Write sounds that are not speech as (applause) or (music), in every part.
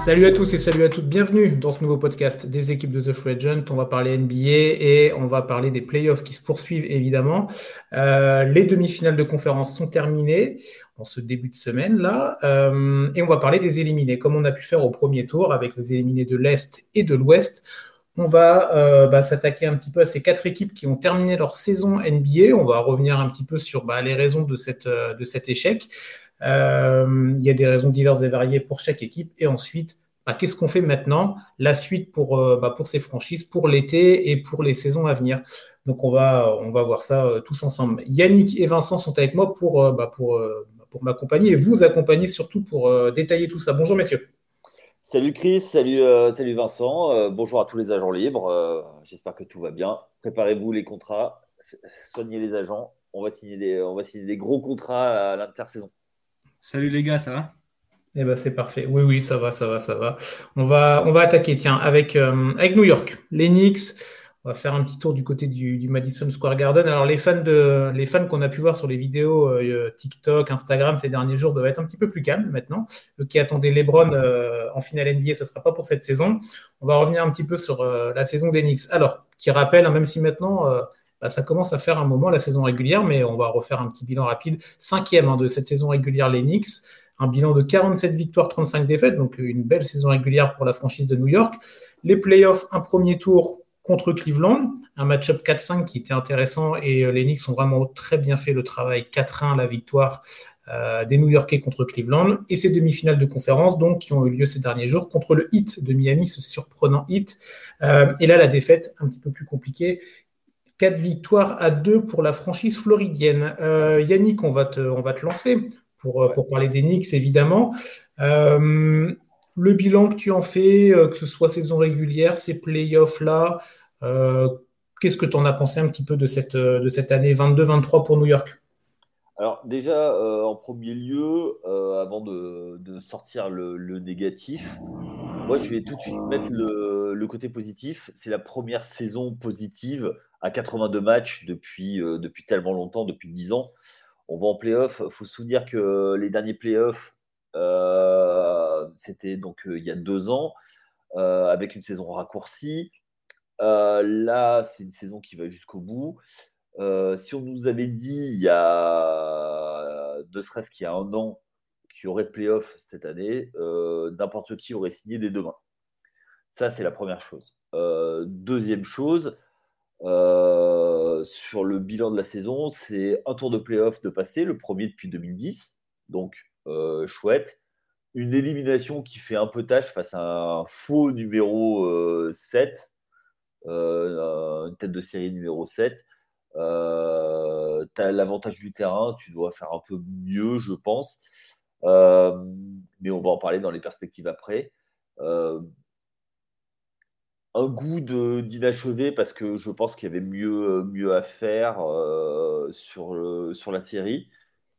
Salut à tous et salut à toutes, bienvenue dans ce nouveau podcast des équipes de The Free Agent. On va parler NBA et on va parler des playoffs qui se poursuivent évidemment. Euh, les demi-finales de conférence sont terminées en ce début de semaine là euh, et on va parler des éliminés comme on a pu faire au premier tour avec les éliminés de l'Est et de l'Ouest. On va euh, bah, s'attaquer un petit peu à ces quatre équipes qui ont terminé leur saison NBA. On va revenir un petit peu sur bah, les raisons de, cet échec. Euh, il y a des raisons diverses et variées pour chaque équipe. Et ensuite, bah, qu'est-ce qu'on fait maintenant? La suite pour, euh, bah, pour ces franchises, pour l'été et pour les saisons à venir. Donc on va, voir ça euh, tous ensemble. Yannick et Vincent sont avec moi pour, bah, m'accompagner et vous accompagner surtout pour détailler tout ça. Bonjour messieurs. Salut Chris, salut, salut Vincent, bonjour à tous les agents libres, j'espère que tout va bien. Préparez-vous les contrats, soignez les agents, on va signer des, on va signer des gros contrats à l'intersaison. Salut les gars, ça va? Eh ben c'est parfait. Oui, oui, ça va, ça va, ça va. On va, on va attaquer, tiens, avec, euh, avec New York, les Knicks. On va faire un petit tour du côté du, Madison Square Garden. Alors les fans de, les fans qu'on a pu voir sur les vidéos euh, TikTok, Instagram ces derniers jours doivent être un petit peu plus calmes maintenant. Eux qui attendaient LeBron euh, en finale NBA, ce ne sera pas pour cette saison. On va revenir un petit peu sur la saison des Knicks. Alors, qui rappelle, hein, même si maintenant bah, ça commence à faire un moment la saison régulière, mais on va refaire un petit bilan rapide. Cinquième hein, de cette saison régulière, les Knicks. Un bilan de 47 victoires, 35 défaites, donc une belle saison régulière pour la franchise de New York. Les playoffs, un premier tour contre Cleveland, un match-up 4-5 qui était intéressant et euh, les Knicks ont vraiment très bien fait le travail. 4-1 la victoire euh, des New Yorkais contre Cleveland et ces demi-finales de conférence donc qui ont eu lieu ces derniers jours contre le Heat de Miami, ce surprenant Heat. Euh, et là la défaite un petit peu plus compliquée 4 victoires à 2 pour la franchise floridienne. Euh, Yannick, on va te, lancer pour, euh, parler des Knicks, évidemment. Euh, le bilan que tu en fais, que ce soit saison régulière, ces playoffs-là, qu'est-ce que tu en as pensé un petit peu de cette, année 22-23 pour New York? Alors déjà, en premier lieu, avant de, sortir le, négatif, moi je vais tout de suite mettre le côté positif. C'est la première saison positive à 82 matchs depuis, euh, depuis tellement longtemps, depuis 10 ans. On va en playoff. Il faut se souvenir que les derniers playoffs, euh, c'était donc euh, il y a deux ans, avec une saison raccourcie. là, c'est une saison qui va jusqu'au bout. si on nous avait dit il y a, ne serait-ce qu'il y a un an, qu'il y aurait de playoffs cette année, n'importe qui aurait signé dès demain. Ça, c'est la première chose. deuxième chose, euh, sur le bilan de la saison, c'est un tour de playoff de passé, le premier depuis 2010. Donc, euh, chouette. Une élimination qui fait un peu tâche face à un faux numéro 7, euh, une tête de série numéro 7. tu as l'avantage du terrain, tu dois faire un peu mieux, je pense. mais on va en parler dans les perspectives après un goût d'inachevé parce que je pense qu'il y avait mieux, mieux à faire euh, sur, sur la série.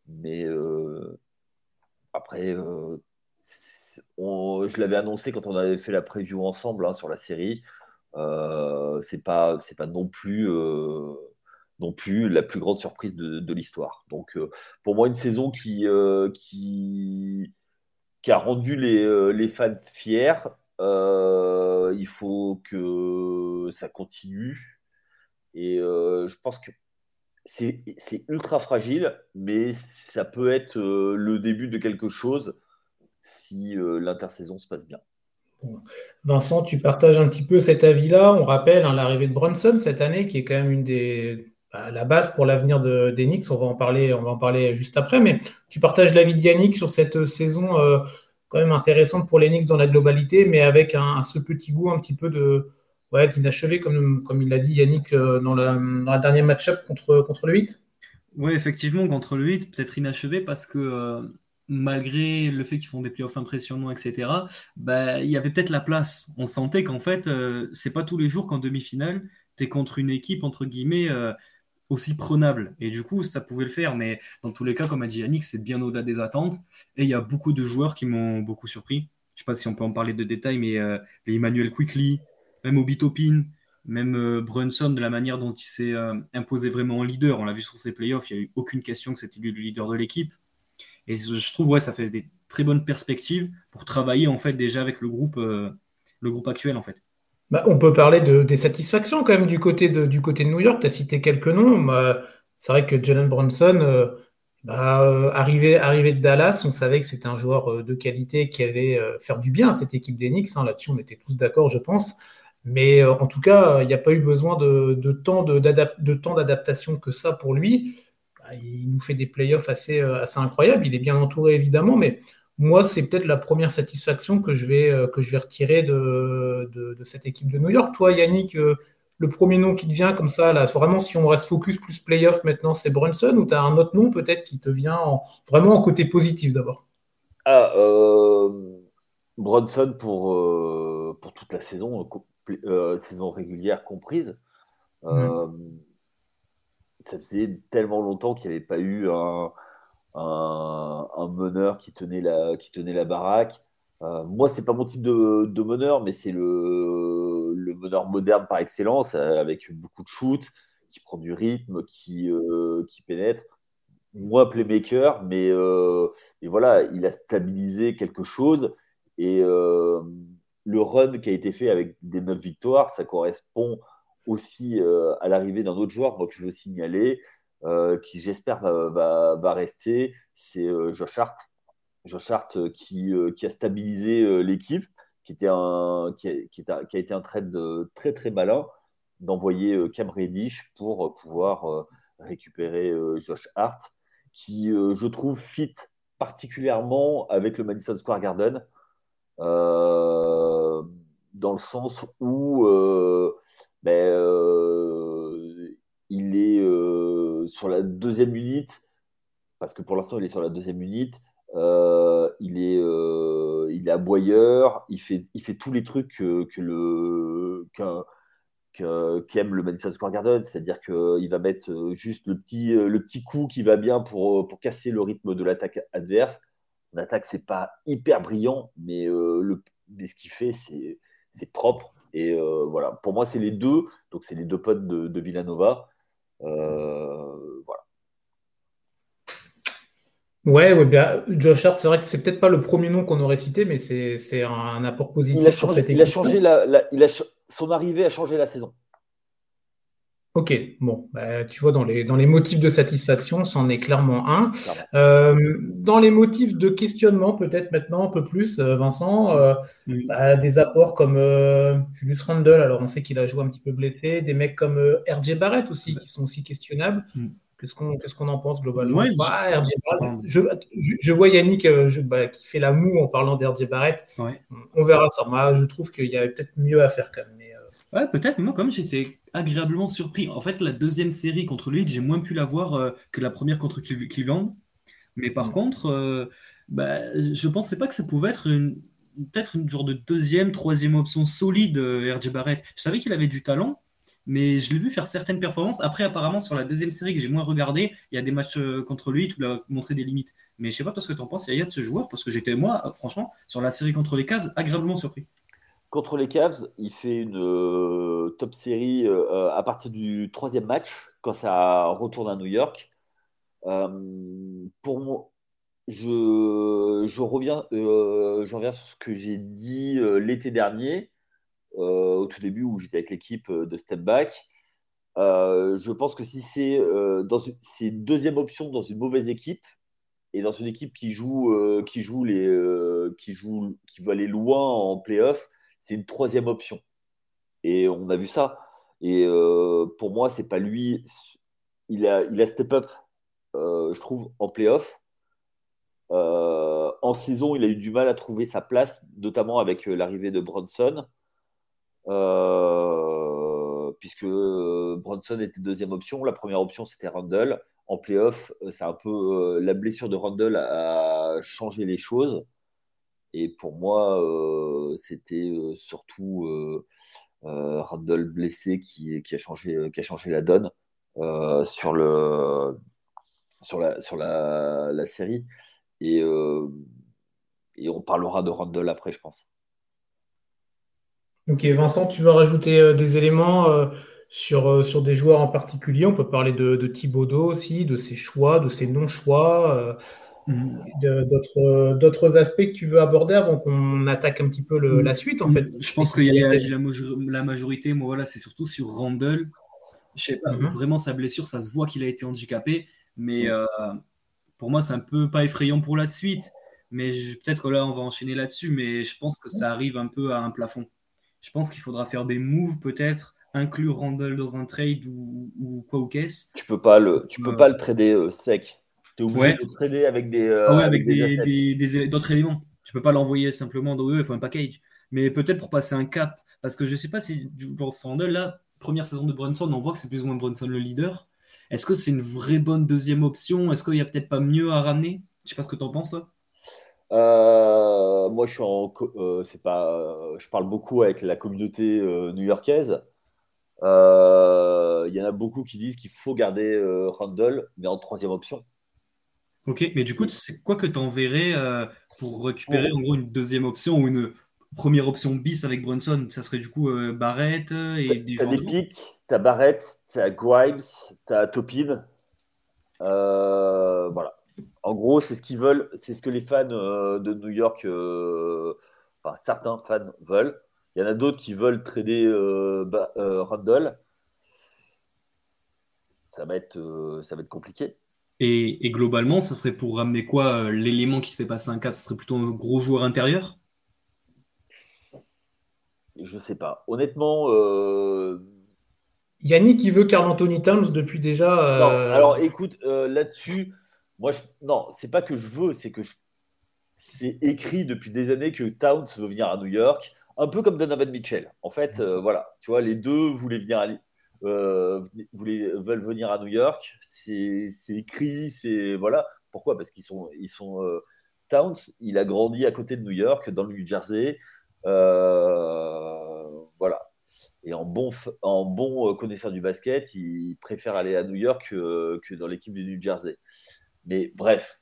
Mais euh, après, euh, je l'avais annoncé quand on avait fait la preview ensemble hein, sur la série. c'est pas, pas non plus, non plus la plus grande surprise de, l'histoire. Donc, pour moi, une saison qui, qui, qui a rendu les, les fans fiers euh, il faut que ça continue. Et euh, je pense que c'est ultra fragile, mais ça peut être euh, le début de quelque chose si l'intersaison se passe bien. Vincent, tu partages un petit peu cet avis-là. On rappelle hein, l'arrivée de Brunson cette année, qui est quand même une des bah, la base pour l'avenir de, des On va en parler, on va en parler juste après. Mais tu partages l'avis de Yannick sur cette saison quand même intéressante pour les dans la globalité, mais avec un, ce petit goût un petit peu de ouais, d'inachevé, comme, comme il l'a dit Yannick euh, dans, la, dans dernier match-up contre, contre le 8 Oui, effectivement, contre le 8, peut-être inachevé parce que euh, malgré le fait qu'ils font des playoffs impressionnants, etc., bah, il y avait peut-être la place. On sentait qu'en fait, euh, c'est pas tous les jours qu'en demi-finale, tu es contre une équipe, entre guillemets, aussi prenable. Et du coup, ça pouvait le faire. Mais dans tous les cas, comme a dit Yannick, c'est bien au-delà des attentes. Et il y a beaucoup de joueurs qui m'ont beaucoup surpris. Je ne sais pas si on peut en parler de détails, mais euh, Emmanuel Quickly, même Obi Topin, même euh, Brunson, de la manière dont il s'est euh, imposé vraiment en leader. On l'a vu sur ses playoffs, il n'y a eu aucune question que c'était lui le leader de l'équipe. Et je trouve, ouais, ça fait des très bonne perspective pour travailler en fait déjà avec le groupe, le groupe actuel en fait. Bah, on peut parler de, des satisfactions quand même du côté de, New York. Tu as cité quelques noms. c'est vrai que Jalen Bronson, bah, euh, arrivé, de Dallas, on savait que c'était un joueur euh, de qualité qui allait euh, faire du bien à cette équipe d'Enix. Hein, Là-dessus, on était tous d'accord, je pense. Mais en tout cas, il n'y a pas eu besoin de, de temps d'adaptation que ça pour lui. Bah, il nous fait des playoffs assez, assez incroyables. Il est bien entouré, évidemment, mais moi, c'est peut-être la première satisfaction que je vais, que je vais retirer de, de, de, cette équipe de New York. Toi, Yannick, le premier nom qui te vient comme ça, là, vraiment si on reste focus plus playoff maintenant, c'est Brunson ou tu as un autre nom peut-être qui te vient vraiment en côté positif d'abord? Ah, euh, Brunson pour, euh, pour toute la saison, euh, saison régulière comprise. Ça faisait tellement longtemps qu'il n'y avait pas eu un, un, meneur qui tenait la, qui tenait la baraque. moi, c'est pas mon type de, meneur, mais c'est le le meneur moderne par excellence, euh, avec beaucoup de shoot, qui prend du rythme, qui, euh, qui pénètre. Moi, playmaker, mais euh, voilà, il a stabilisé quelque chose. Et le run qui a été fait avec des neuf victoires, ça correspond aussi à l'arrivée d'un autre joueur, moi que je veux signaler, qui j'espère va, rester, c'est Josh Hart. Josh Hart qui, qui a stabilisé l'équipe qui, était un, qui, a, été un trade très très malin d'envoyer euh, Cam Reddish pour euh, pouvoir euh, récupérer Josh Hart, qui je trouve fit particulièrement avec le Madison Square Garden, dans le sens où ben, il est sur la deuxième unité, parce que pour l'instant il est sur la deuxième unité, il est il est aboyeur, il fait, il fait tous les trucs que, le qu'aime le Madison Square Garden, c'est-à-dire qu'il va mettre euh, juste le petit, euh, le petit coup qui va bien pour, euh, pour casser le rythme de l'attaque adverse. L'attaque, c'est pas hyper brillant, mais, le, mais ce qu'il fait, c'est, propre. Et voilà, pour moi, c'est les deux. Donc, c'est les deux potes de Villanova. Voilà. Ouais, ouais bien, Josh Hart, c'est vrai que c'est peut-être pas le premier nom qu'on aurait cité, mais c'est un apport positif. Il a changé, il a changé la, il a, son arrivée a changé la saison. Ok, bon, bah, tu vois, dans les, dans les motifs de satisfaction, c'en est clairement un. Euh, dans les motifs de questionnement, peut-être maintenant un peu plus, euh, Vincent, euh, bah, des apports comme Julius Randle, alors on sait qu'il a joué un petit peu blessé, des mecs comme RJ Barrett aussi, qui sont aussi questionnables. Mm. Qu'est-ce qu'on en pense globalement bah, je, vois Yannick euh, bah, qui fait la moue en parlant d'RJ Barrett. On verra ça. Moi, je trouve qu'il y a peut-être mieux à faire quand même. Euh. Ouais, peut-être. Moi, comme j'étais agréablement surpris. En fait, la deuxième série contre lui, j'ai moins pu la voir euh, que la première contre Cleveland. Mais par mm. contre, bah, je ne pensais pas que ça pouvait être peut-être une genre de deuxième, troisième option solide, RJ Barrett. Je savais qu'il avait du talent, mais je l'ai vu faire certaines performances. Après, apparemment, sur la deuxième série que j'ai moins regardé, il y a des matchs euh, contre lui, tu l'as montré des limites. Mais je sais pas toi ce que tu en penses, Yaya, de ce joueur, parce que j'étais, moi, euh, franchement, sur la série contre les Cavs, agréablement surpris. Contre les Cavs, il fait une euh, top série à partir du troisième match, quand ça retourne à New York. pour moi, je, reviens, sur ce que j'ai dit l'été dernier euh, au tout début où j'étais avec l'équipe euh, de Step Back. Euh, je pense que si c'est une, deuxième option dans une mauvaise équipe et dans une équipe qui joue, qui joue les, qui joue, qui veut aller loin en playoff, c'est une troisième option. Et on a vu ça. Et pour moi, c'est pas lui. Il a, step up, je trouve, en playoff. en saison, il a eu du mal à trouver sa place, notamment avec l'arrivée de Bronson. Euh, puisque euh, Bronson était deuxième option. La première option, c'était Randall. En playoff, euh, c'est un peu la blessure de Randall a changé les choses. Et pour moi, c'était surtout Randall blessé qui, a changé, qui a changé la donne sur, le, sur, la, sur la, série. Et, on parlera de Randall après, je pense. Ok, Vincent, tu veux rajouter euh, des éléments euh, sur, euh, sur des joueurs en particulier? On peut parler de, de Thibaudot aussi, de ses choix, de ses non-choix. Mm. d'autres aspects que tu veux aborder avant qu'on attaque un petit peu la suite en fait? Je pense qu'il y a la, majorité, moi voilà, c'est surtout sur Randall. Je sais pas, mm-hmm. vraiment sa blessure, ça se voit qu'il a été handicapé, mais euh, pour moi c'est un peu pas effrayant pour la suite. Mais peut-être que là on va enchaîner là-dessus, mais je pense que ça arrive un peu à un plafond. Je pense qu'il faudra faire des moves peut-être inclure Randall dans un trade ou, quoi ou qu'est-ce. Tu peux pas le, tu peux euh, pas le trader euh, sec. Tu es obligé de le trader avec des, euh, ah avec, des, d'autres éléments. Tu peux pas l'envoyer simplement dans eux, il faut un package. Mais peut-être pour passer un cap, parce que je sais pas si genre Randall là, première saison de Brunson, on voit que c'est plus ou moins Brunson le leader. Est-ce que c'est une vraie bonne deuxième option? Est-ce qu'il y a peut-être pas mieux à ramener? Je sais pas ce que tu en penses toi. moi, je suis en, c'est pas, je parle beaucoup avec la communauté new-yorkaise. Euh, il y en a beaucoup qui disent qu'il faut garder euh, Randall, mais en troisième option. Ok, mais du coup, c'est quoi que tu enverrais euh, pour récupérer en gros une deuxième option ou une première option bis avec Brunson? Ça serait du coup Barrett et des T'as des pics, t'as Barrett, t'as Grimes, t'as Topin. voilà. En gros, c'est ce qu'ils veulent, c'est ce que les fans de New York, enfin certains fans veulent. Il y en a d'autres qui veulent trader euh, euh, Randall. Ça va être, euh, ça va être compliqué. Et, globalement, ça serait pour ramener quoi L'élément qui te fait passer un cap, ce serait plutôt un gros joueur intérieur? Je sais pas. Honnêtement. Yannick, qui veut Carl Anthony Towns depuis déjà. Non, alors écoute, là-dessus, moi, je... non, c'est pas que je veux, c'est que c'est écrit depuis des années que Towns veut venir à New York un peu comme Donovan Mitchell. En fait, euh, voilà, tu vois, les deux voulaient venir à, euh, veulent venir à New York. C'est écrit, c'est voilà. Pourquoi? Parce qu'ils sont, ils sont euh, Towns. Il a grandi à côté de New York, dans le New Jersey. voilà. Et en bon, en bon connaisseur du basket, il préfère aller à New York que, que dans l'équipe du New Jersey. Mais bref,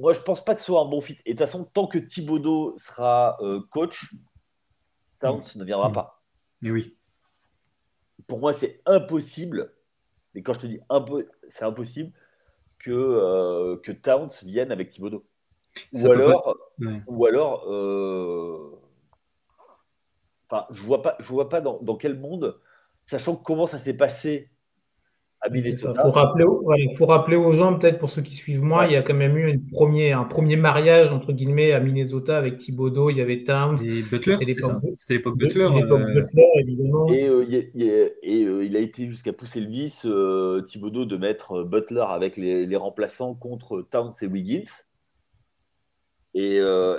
moi, je pense pas que ce soit un bon fit. Et de toute façon, tant que Thibodeau sera euh, coach, Towns ne viendra mm. pas. Mais oui. Pour moi, c'est impossible. Et quand je te dis peu, c'est impossible que, euh, que Towns vienne avec Thibodeau. Ou alors, ou alors, euh, enfin, je vois pas, je vois pas dans, dans quel monde, sachant comment ça s'est passé il faut, rappeler, faut rappeler aux gens, peut-être pour ceux qui suivent moi, il y a quand même eu une premier, un premier mariage entre guillemets à Minnesota avec Thibodeau, il y avait Towns. Et Butler, c'était l'époque Butler. évidemment. Et, euh, et euh, il a été jusqu'à pousser le vice, euh, Thibodeau, de mettre Butler avec les, les, remplaçants contre Towns et Wiggins. Et,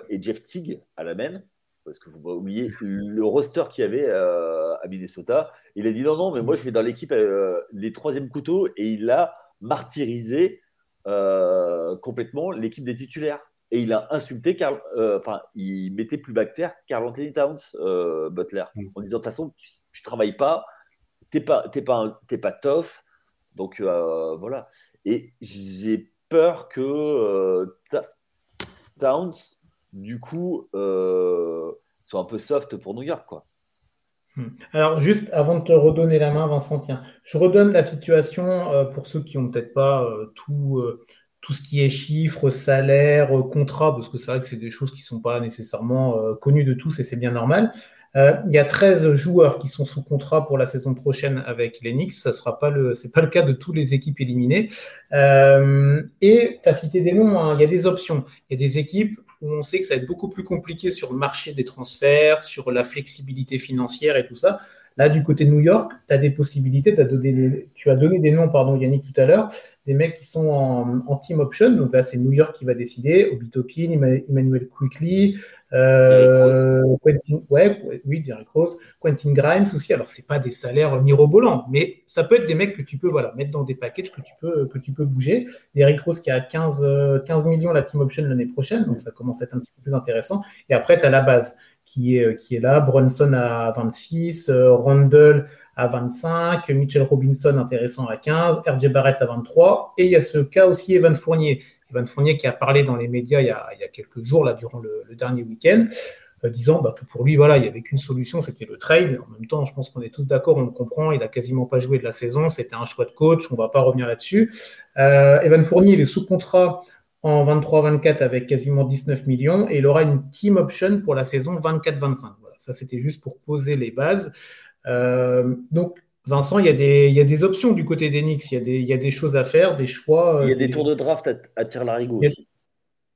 et Jeff Teague à la main parce que vous oubliez le roster qu'il y avait euh, à Minnesota. Il a dit non, non, mais moi je vais dans l'équipe euh, les troisième couteaux et il a martyrisé euh, complètement l'équipe des titulaires. Et il a insulté, Carl, enfin, il mettait plus bactère Carl Anthony Towns, Butler, mm. en disant de toute façon, tu, ne travailles pas, t'es pas, t'es pas, t'es pas tough. Donc voilà. Et j'ai peur que Towns du coup, euh, soit un peu soft pour New York, quoi. Hmm. Alors, juste avant de te redonner la main, Vincent, tiens, je redonne la situation euh, pour ceux qui n'ont peut-être pas euh, tout, tout ce qui est chiffres, salaire, contrat, parce que c'est vrai que c'est des choses qui ne sont pas nécessairement connues de tous et c'est bien normal. il y a 13 joueurs qui sont sous contrat pour la saison prochaine avec les Knicks. Ce sera pas le, pas le cas de toutes les équipes éliminées. et tu as cité des noms. Hein. Il y a des options. Il y a des équipes où on sait que ça va être beaucoup plus compliqué sur le marché des transferts, sur la flexibilité financière et tout ça. Là, du côté de New York, tu as des possibilités. As donné tu as donné des noms, pardon, Yannick, tout à l'heure, des mecs qui sont en, team option. Donc là, c'est New York qui va décider. Obi Topin, Emmanuel Quickly, euh, Quentin, ouais, oui, Derrick Rose, Quentin Grimes aussi. Alors, c'est pas des salaires mirobolants, mais ça peut être des mecs que tu peux voilà, mettre dans des packages que tu peux, que tu peux bouger. Derrick Rose qui a 15, 15 millions la team option l'année prochaine, donc ça commence à être un petit peu plus intéressant. Et après, tu as la base qui est, qui est là. Brunson à 26, euh, Randall à 25, Mitchell Robinson intéressant à 15, RJ Barrett à 23, et il y a ce cas aussi Evan Fournier. Evan Fournier qui a parlé dans les médias il y a, quelques jours, là, durant le, dernier week-end. disant bah, que pour lui, voilà, il n'y avait qu'une solution, c'était le trade. En même temps, je pense qu'on est tous d'accord, on le comprend, il n'a quasiment pas joué de la saison, c'était un choix de coach, on ne va pas revenir là-dessus. Evan Fournier, il est sous contrat en 23-24 avec quasiment 19 millions et il aura une team option pour la saison 24-25. Voilà, ça, c'était juste pour poser les bases. donc, Vincent, il y, a des, il y a des options du côté d'Enix, il, il y a des choses à faire, des choix. Il y a des, tours de draft à, à tir larigot aussi.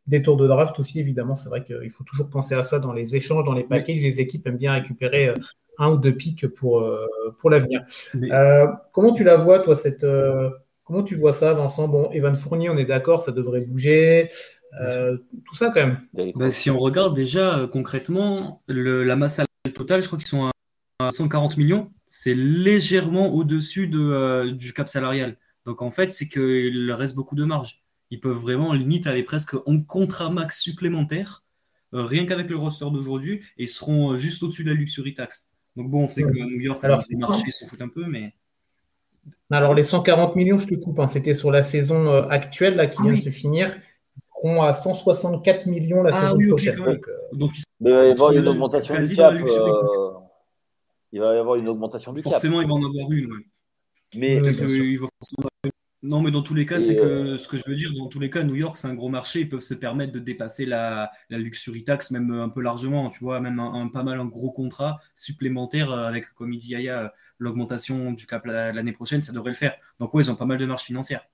Des tours de draft aussi, évidemment. C'est vrai qu'il faut toujours penser à ça dans les échanges, dans les packages. Les équipes aiment bien récupérer euh, un ou deux pics pour, euh, pour l'avenir. Euh, comment tu la vois, toi, cette. comment tu vois ça, Vincent? Bon, Evan Fournier, on est d'accord, ça devrait bouger. tout ça, quand même. Bah, si on regarde déjà concrètement, le, la masse totale, je crois qu'ils sont 140 millions, c'est légèrement au-dessus de, euh, du cap salarial. Donc en fait, c'est qu'il reste beaucoup de marge. Ils peuvent vraiment limite aller presque en contrat max supplémentaire, euh, rien qu'avec le roster d'aujourd'hui, et seront euh, juste au-dessus de la luxury tax. Donc bon, on sait que New York, Alors, les marchés s'en foutent un peu, mais. Alors les 140 millions, je te coupe, hein, c'était sur la saison actuelle là, qui vient de se finir. Ils seront à 164 millions la ah saison prochaine. donc, il va y avoir une augmentation du cap il va y avoir une augmentation du Forcément, il va en avoir une. Mais Non, mais dans tous les cas, c'est que euh, ce que je veux dire, dans tous les cas, New York, c'est un gros marché. Ils peuvent se permettre de dépasser la, la luxury tax, même un peu largement. Tu vois, même un, pas mal un gros contrat supplémentaire euh, avec, comme il dit Yaya, l'augmentation du cap l'année prochaine, ça devrait le faire. Donc, ouais, ils ont pas mal de marge financière.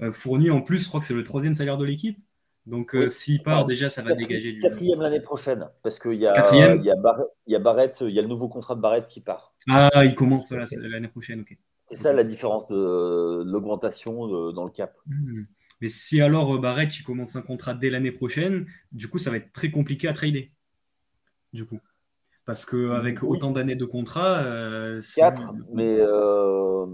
Euh, en plus, je crois que c'est le troisième salaire de l'équipe. Donc, euh, s'il part, déjà, ça va dégager du. Quatrième l'année prochaine, parce qu'il y, a, il y, a il y a Barrett, il y a le nouveau contrat de Barrett qui part. Ah, il commence l'année prochaine, ok. C'est ça la différence de, l'augmentation dans le cap. Hmm. Mais si alors euh, Barrett il commence un contrat dès l'année prochaine, du coup, ça va être très compliqué à trader. Du coup. Parce qu'avec autant d'années de contrat. Euh, Quatre, mais. Euh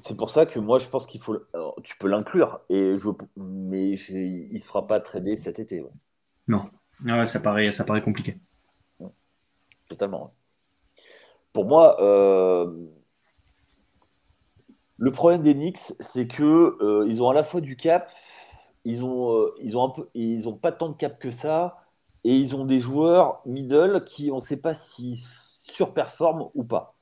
c'est pour ça que moi, je pense qu'il faut. tu peux l'inclure, et je, mais il ne sera pas tradé cet été. Non, ah ça, paraît, ça paraît compliqué. Totalement. Pour moi, euh, le problème des Knicks, c'est que euh, ils ont à la fois du cap, ils ont, euh, ils ont un peu, ils ont pas tant de cap que ça, et ils ont des joueurs middle qui, on ne sait pas s'ils surperforment ou pas.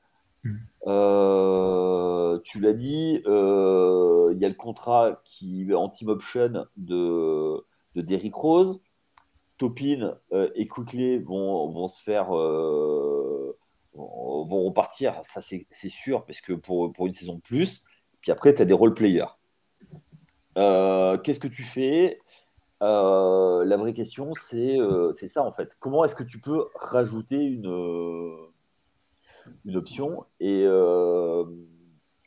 Euh, tu l'as dit, euh, il y a le contrat qui est en team option de, de Derrick Rose. Topin euh, et Quickly vont, vont se faire vont repartir, ça c'est sûr, parce que pour, pour une saison de plus. Puis après, tu as des role players. Qu'est-ce que tu fais? La vraie question, c'est ça en fait. Comment est-ce que tu peux rajouter une une option et, euh,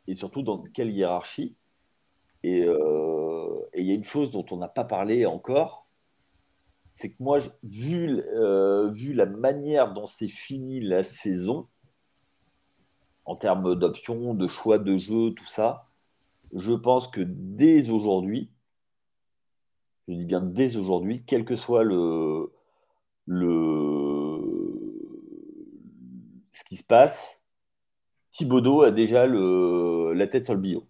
et surtout dans quelle hiérarchie. Euh, et il y a une chose dont on n'a pas parlé encore, c'est que moi, vu, euh, vu la manière dont c'est fini la saison, en termes d'options, de choix de jeu, tout ça, je pense que dès aujourd'hui, je dis bien dès aujourd'hui, quel que soit le, le, ce qui se passe, Thibaudot a déjà la tête sur le bio.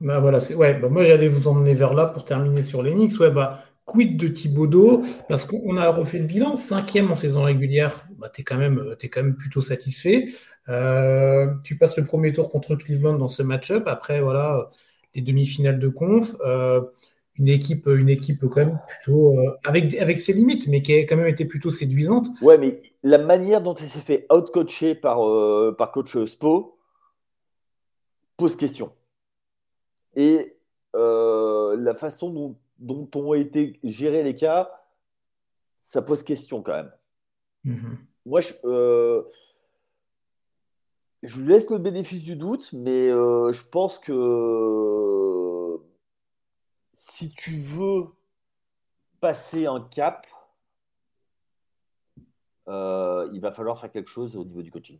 Bah voilà, ouais, bah moi j'allais vous emmener vers là pour terminer sur l'Enix. Ouais, bah quid de Thibaudot? Parce qu'on a refait le bilan, cinquième en saison régulière, bah, tu es, quand quand même plutôt satisfait. Euh, tu passes le premier tour contre Cleveland dans ce match-up. Après, voilà, les demi-finales de conf. Euh, une équipe, une équipe quand même plutôt euh, avec, avec ses limites, mais qui a quand même été plutôt séduisante. Ouais, mais la manière dont il s'est fait out-coacher par, euh, par coach Spo pose question. Et euh, la façon dont, dont, ont été gérés les cas, ça pose question quand même. Mm-hmm. Moi, je, je lui laisse le bénéfice du doute, mais je pense que si tu veux passer un cap, euh, il va falloir faire quelque chose au niveau du coaching.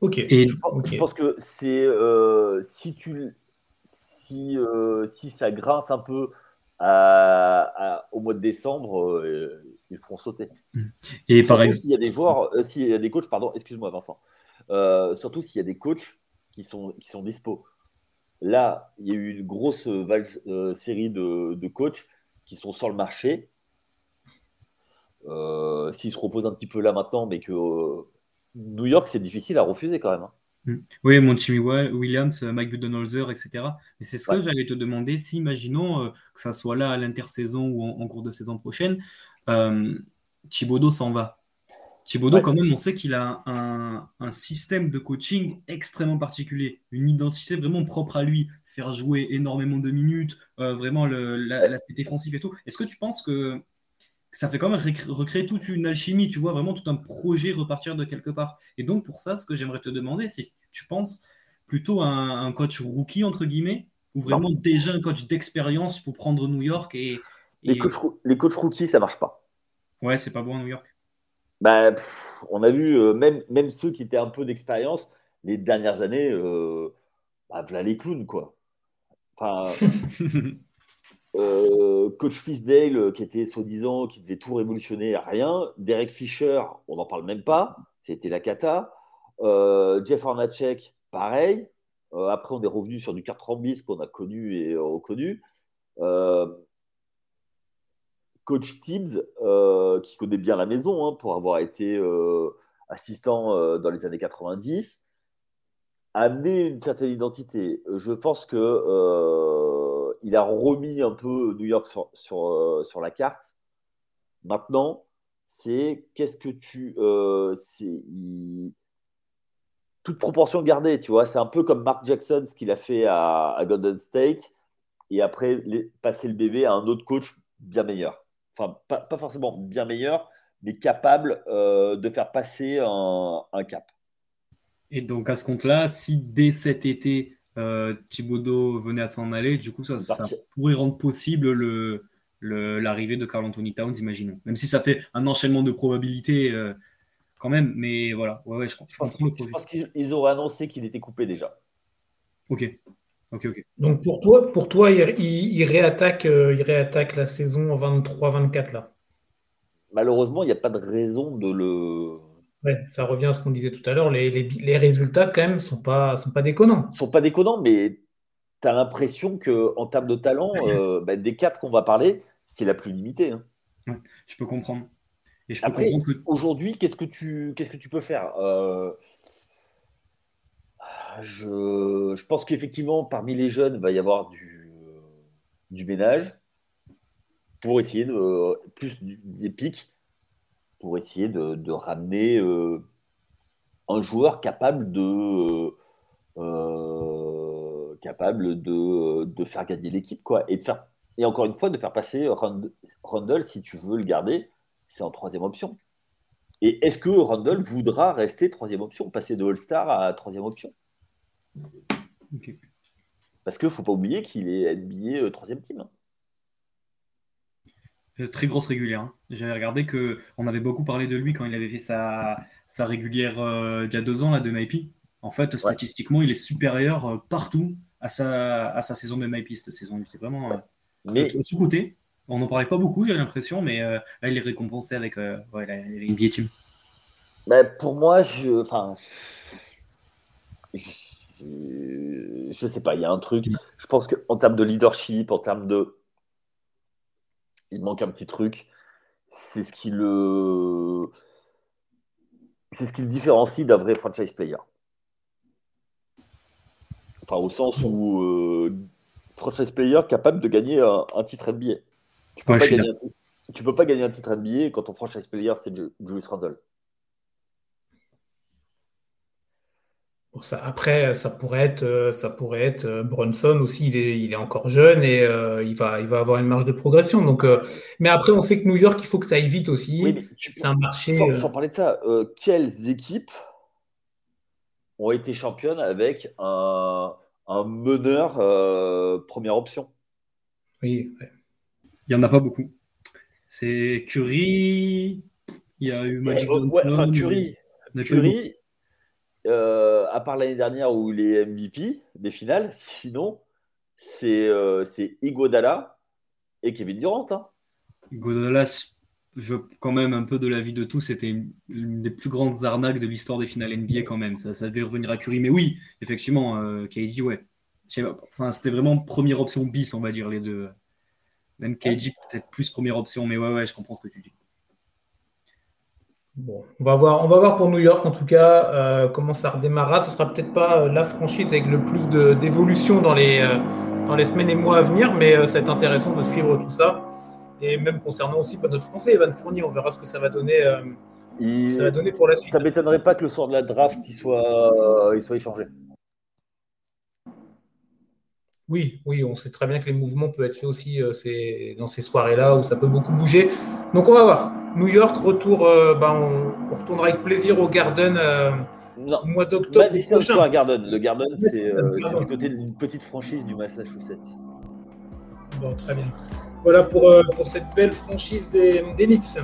Ok. Et je pense, que c'est euh, si tu si, euh, si ça grince un peu au mois de décembre, ils feront sauter. Et par exemple, s'il y a des joueurs, s'il y a des coachs, pardon, excuse-moi Vincent. surtout s'il y a des coachs qui sont qui sont dispo. Là, il y a eu une grosse euh, série de, coachs qui sont sur le marché. s'il se repose un petit peu là maintenant, mais que New York, c'est difficile à refuser quand même. Hein. Mm. Oui, mon Jimmy Williams, Mike Budenholzer, etc. Mais c'est ce que j'allais te demander. Si, imaginons que ça soit là à l'intersaison ou en, cours de saison prochaine, euh, Thibodeau s'en va. Thibaudot, quand même, on sait qu'il a un, système de coaching extrêmement particulier, une identité vraiment propre à lui, faire jouer énormément de minutes, euh, vraiment l'aspect défensif et tout. Est-ce que tu penses que, ça fait quand même recréer toute une alchimie, tu vois, vraiment tout un projet repartir de quelque part? Et donc, pour ça, ce que j'aimerais te demander, c'est tu penses plutôt à un, coach rookie, entre guillemets, ou vraiment déjà un coach d'expérience pour prendre New York et, Les, coachs, les coachs rookies, ça marche pas. Ouais, c'est pas bon à New York. Bah, on a vu, euh, même, même ceux qui étaient un peu d'expérience, les dernières années, euh, bah, voilà les clowns, quoi. Enfin, (laughs) euh, coach Fisdale, qui était soi-disant, qui devait tout révolutionner, rien. Derek Fisher, on n'en parle même pas, c'était la cata. Jeff Hornacek, pareil. après, on est revenu sur du 4 bis qu'on a connu et reconnu coach Tibbs, euh, qui connaît bien la maison hein, pour avoir été euh, assistant euh, dans les années 90, a amené une certaine identité. Je pense que il a remis un peu New York sur, la carte. Maintenant, c'est qu'est-ce que tu. Toute proportion gardée, tu vois. C'est un peu comme Mark Jackson, ce qu'il a fait à, à Golden State, et après passer le bébé à un autre coach bien meilleur enfin pas, forcément bien meilleur, mais capable euh, de faire passer un, cap. Et donc à ce compte-là, si dès cet été, euh, Thibodeau venait à s'en aller, du coup, ça, pourrait rendre possible le, l'arrivée de Carl Anthony Towns, imaginons. Même si ça fait un enchaînement de probabilités euh, quand même, mais voilà, ouais, ouais. Je pense qu'ils auraient annoncé qu'il était coupé déjà. Ok, donc pour toi, pour toi il, réattaque, euh, il réattaque la saison 23-24 là. Malheureusement, il n'y a pas de raison de le. Ouais, ça revient à ce qu'on disait tout à l'heure. Les, résultats, quand même, sont pas, sont pas déconnants. sont pas déconnants, mais tu as l'impression qu'en termes de talent, euh, bah, des quatre qu'on va parler, c'est la plus limitée. Hein. je peux comprendre. Et je peux Après, aujourd'hui, qu'est-ce que tu qu'est-ce que tu peux faire? Euh, je, pense qu'effectivement, parmi les jeunes, il va y avoir du, ménage pour essayer de plus des pics pour essayer de, ramener euh, un joueur capable de euh, capable de, faire gagner l'équipe quoi. Et de faire et encore une fois de faire passer Rundle si tu veux le garder c'est en troisième option. Et est-ce que Rundle voudra rester troisième option passer de All-Star à troisième option? Parce qu'il ne faut pas oublier qu'il est NBA euh, troisième team. Hein. Euh, très grosse régulière. Hein. J'avais regardé que on avait beaucoup parlé de lui quand il avait fait sa, sa régulière euh, il y a deux ans là, de MIP. En fait, statistiquement, il est supérieur partout à sa, à sa saison de MIP cette saison. Il était vraiment mais... sous-côté. On n'en parlait pas beaucoup, j'ai l'impression, mais là, il est récompensé avec ouais, la, NBA Team. Bah, pour moi, je, enfin, je sais pas, il y a un truc. Je pense qu'en termes de leadership, en termes de. Il manque un petit truc. C'est ce qui le. C'est ce qui le différencie d'un vrai franchise player. Enfin, au sens où euh, franchise player capable de gagner un, titre NBA. Tu peux, pas gagner un, tu peux pas gagner un titre NBA quand ton franchise player c'est Julius Randle. Ça, après, ça pourrait être, euh, ça pourrait être euh, Bronson aussi. Il est, il est encore jeune et euh, il va, il va avoir une marge de progression. Donc, mais après, on sait que New York, il faut que ça aille vite aussi. c'est un marché. Sans, parler de ça, quelles équipes ont été championnes avec un, un meneur première option? Oui. Il y en a pas beaucoup. C'est Curry. Il y a eu Magic Johnson. Curry. Curry euh, à part l'année dernière où il est MVP des finales, sinon, c'est euh, Igodala et Kevin Durant. Hein. Igodala, je, quand même un peu de l'avis de tous, c'était une, des plus grandes arnaques de l'histoire des finales NBA quand même. Ça, ça devait revenir à Curry. Mais oui, effectivement, euh, KD, ouais. Enfin, c'était vraiment première option bis, on va dire, les deux. Même KD, peut-être plus première option, mais ouais, ouais, je comprends ce que tu dis. Bon, on va voir, on va voir pour New York en tout cas euh, comment ça redémarrera. Ce sera peut-être pas euh, la franchise avec le plus d'évolution dans les euh, dans les semaines et mois à venir, mais ça va être intéressant de suivre tout ça. Et même concernant aussi bah, notre Français Evan Fournier, on verra ce que ça va donner. ça va donner pour la suite. Ça m'étonnerait pas que le soir de la draft il soit, il soit échangé. Oui, oui, on sait très bien que les mouvements peuvent être faits aussi euh, dans ces soirées-là où ça peut beaucoup bouger. Donc on va voir. New York, retour, euh, bah, on, retournera avec plaisir au Garden euh, au mois d'octobre. Madison Square Garden. Le Garden, c'est du côté d'une petite franchise du Massachusetts. Bon, très bien. Voilà pour, pour cette belle franchise des, des Knicks.